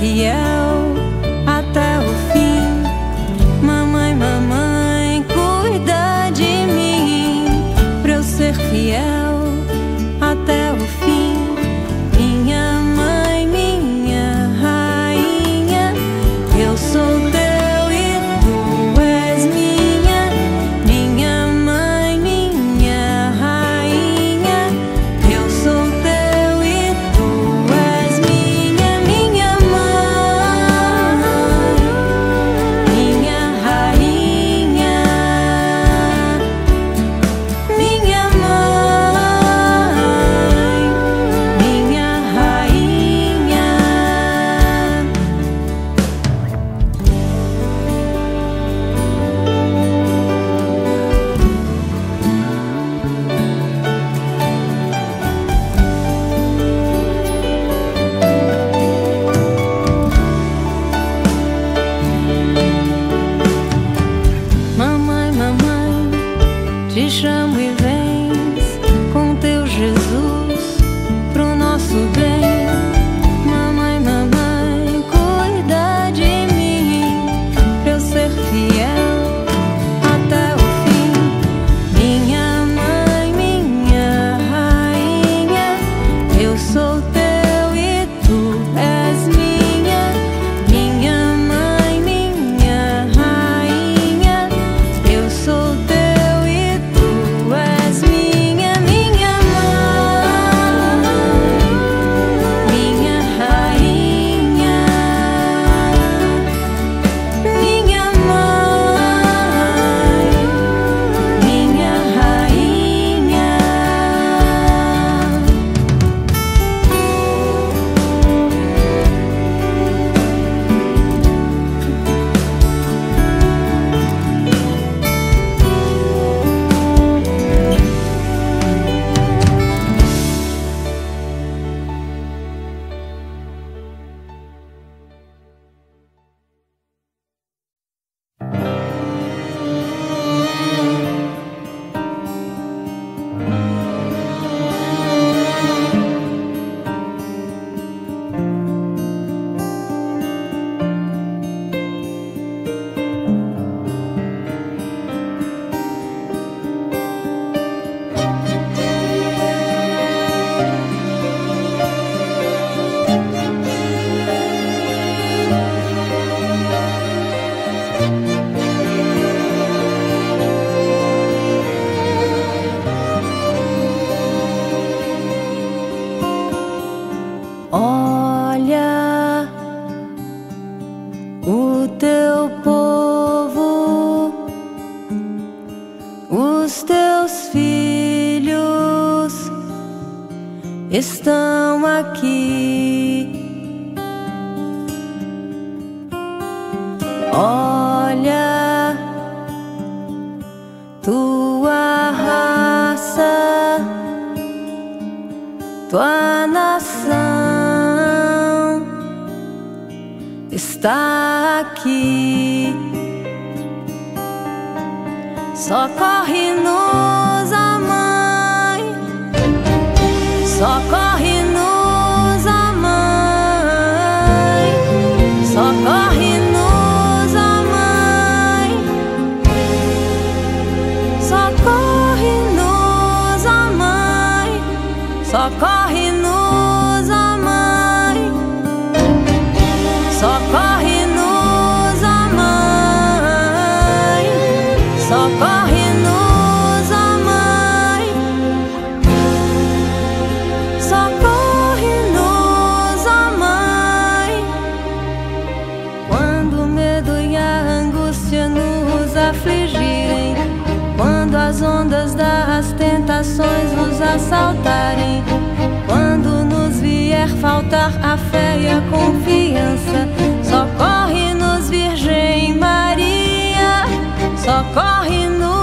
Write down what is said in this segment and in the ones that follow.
Yeah. Socorre-nos, ó Mãe. A fé e a confiança, socorre-nos, Virgem Maria, socorre-nos,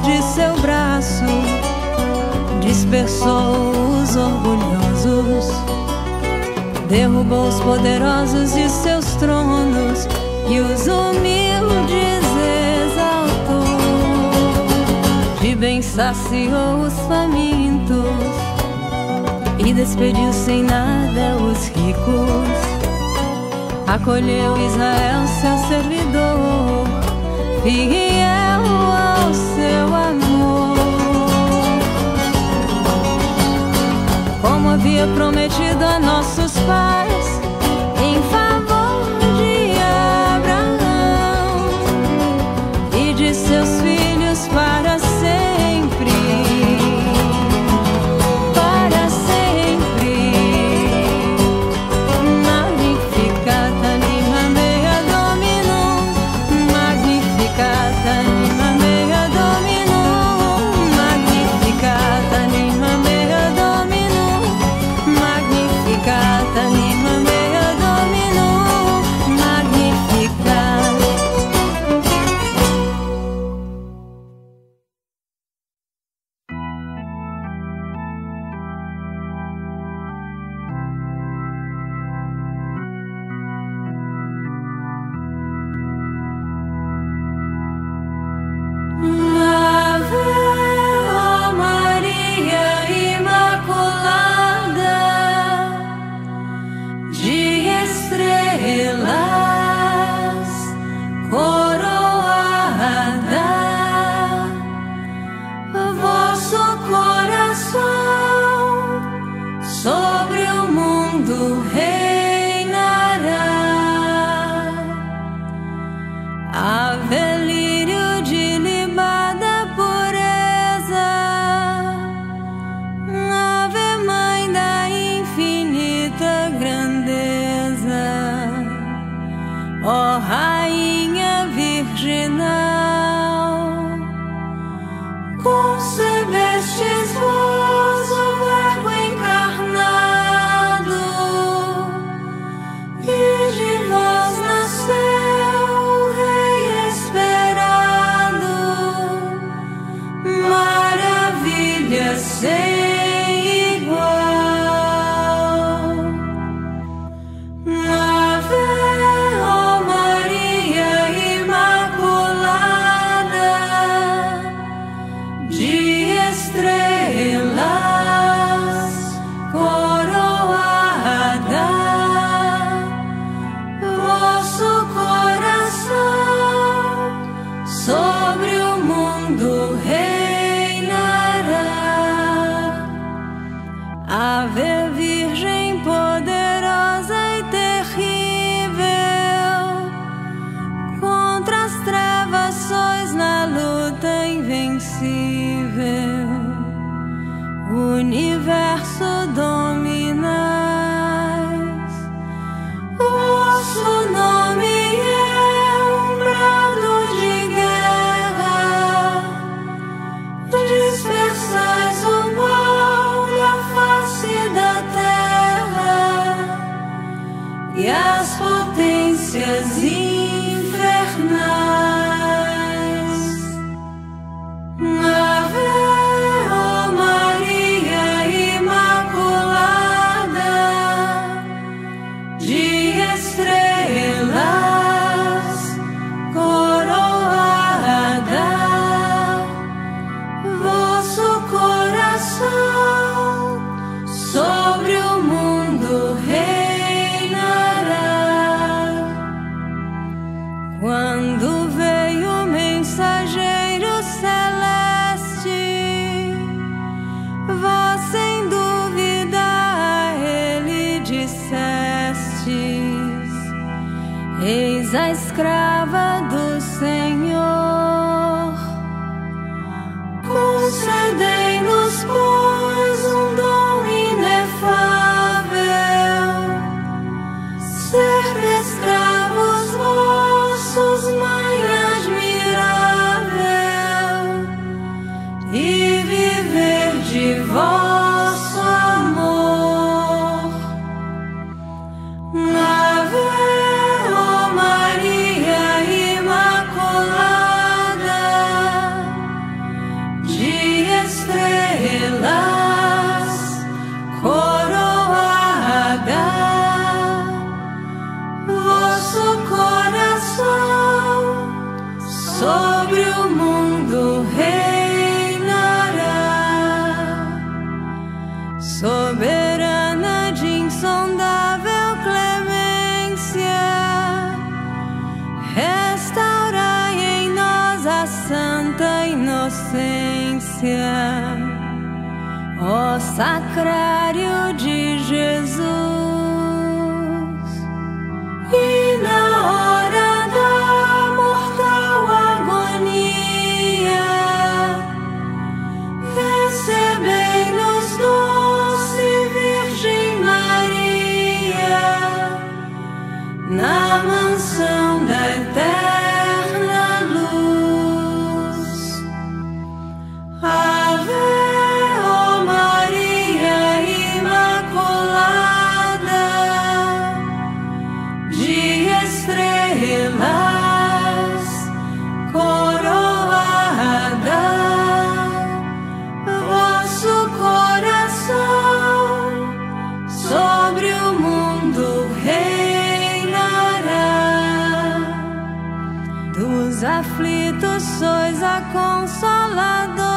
de seu braço dispersou os orgulhosos, derrubou os poderosos de seus tronos e os humildes exaltou. De bem saciou os famintos e despediu sem nada os ricos. Acolheu Israel, seu servidor fiel ao seu amor. Como havia prometido a nossos pais. dispersais o mal da face da terra e as potências soberana de insondável clemência, restaurai em nós a santa inocência, ó Sacrário de Jesus. consoladora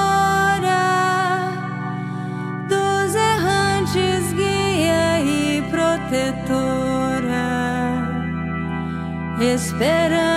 dos errantes, guia e protetora, esperança.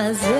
was.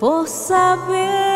por saber.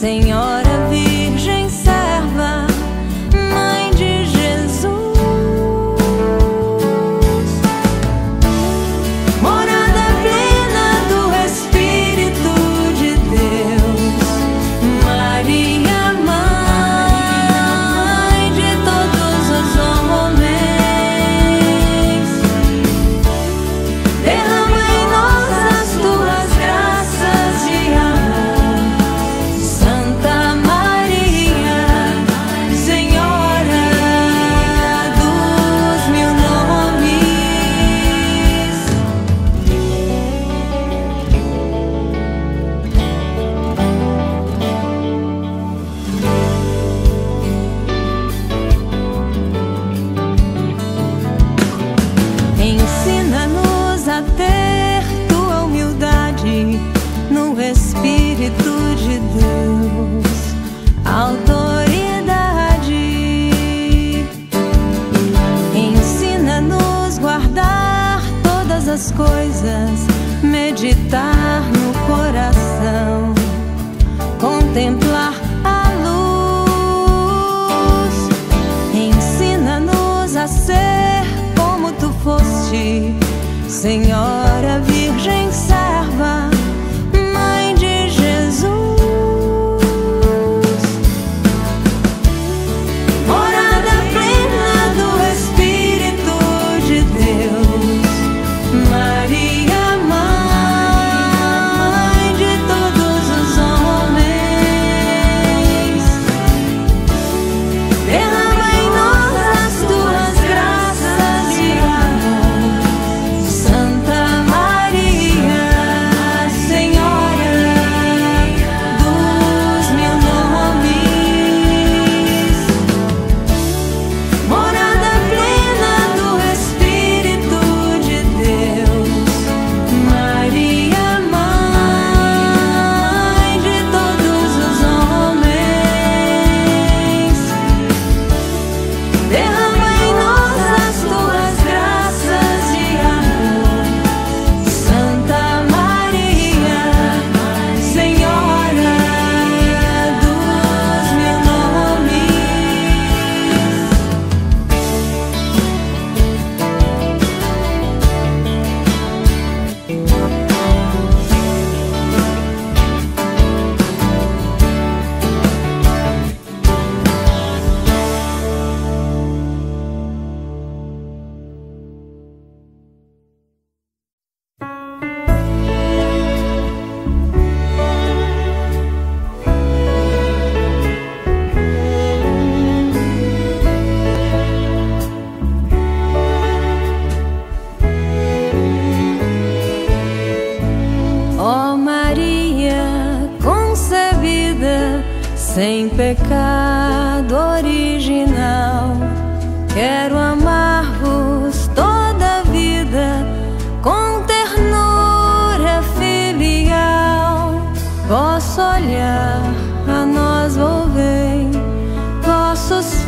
Senhora.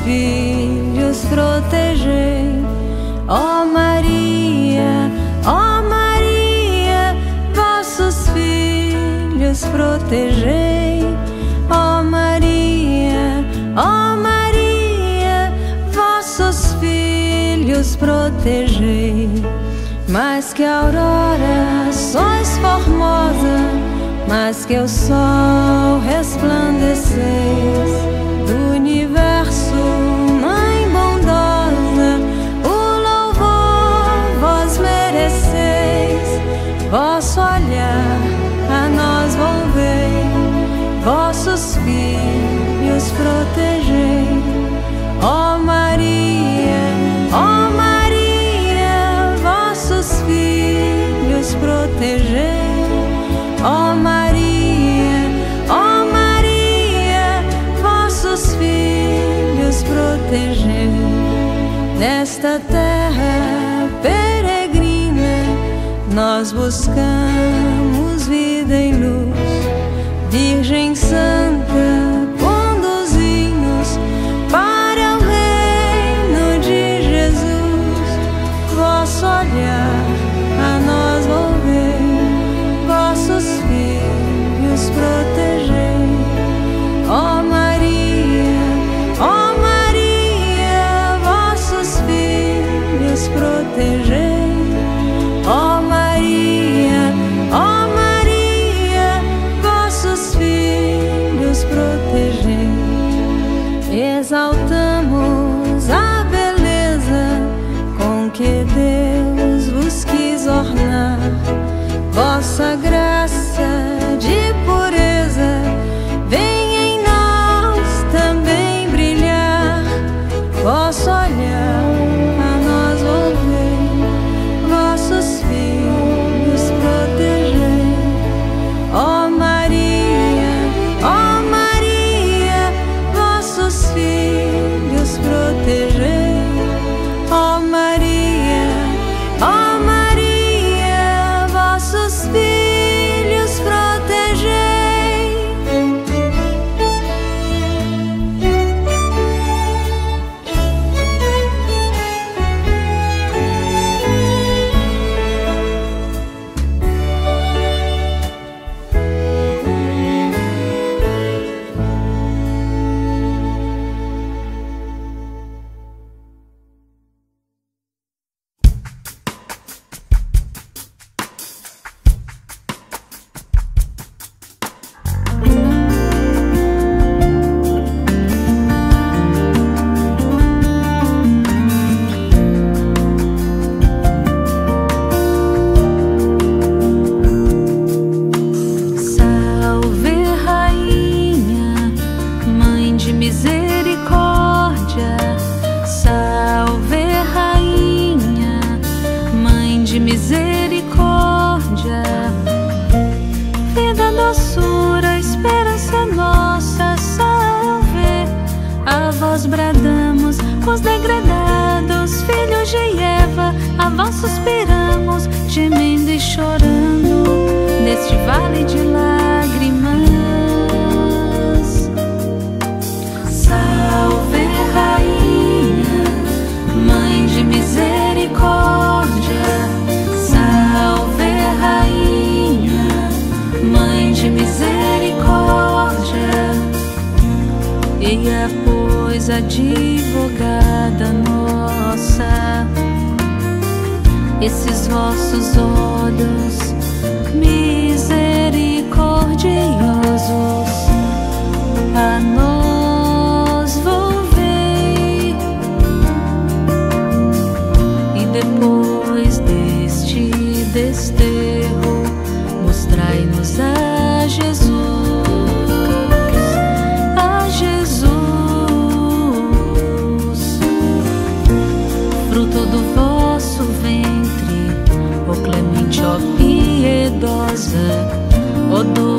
filhos protegei, ó oh Maria, ó oh Maria, vossos filhos protegei, ó oh Maria, ó Maria, vossos filhos protegei. Mas que aurora sois formosa, mas que o sol resplandeceis. nesta terra peregrina nós buscamos vida em luz, Virgem Santa. Esperamos, gemendo e chorando neste vale de lágrimas. Salve, Rainha, Mãe de misericórdia. Salve, Rainha, Mãe de misericórdia. Eia, pois, advogada nossa esses vossos olhos. maldosa, odor.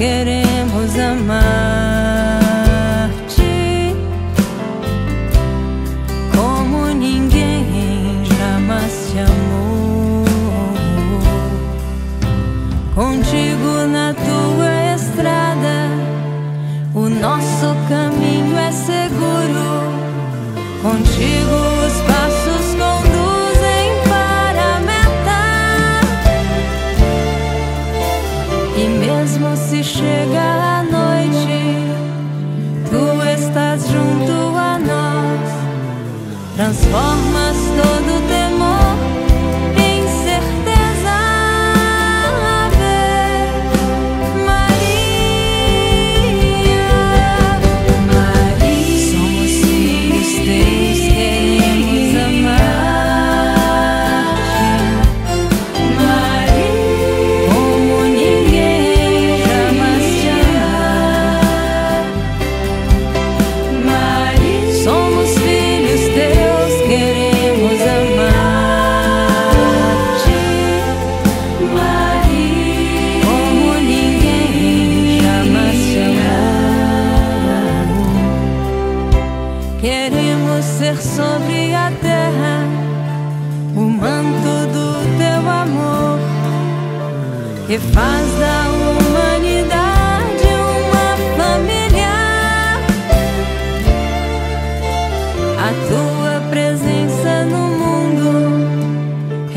querer.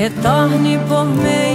Hetah një pohme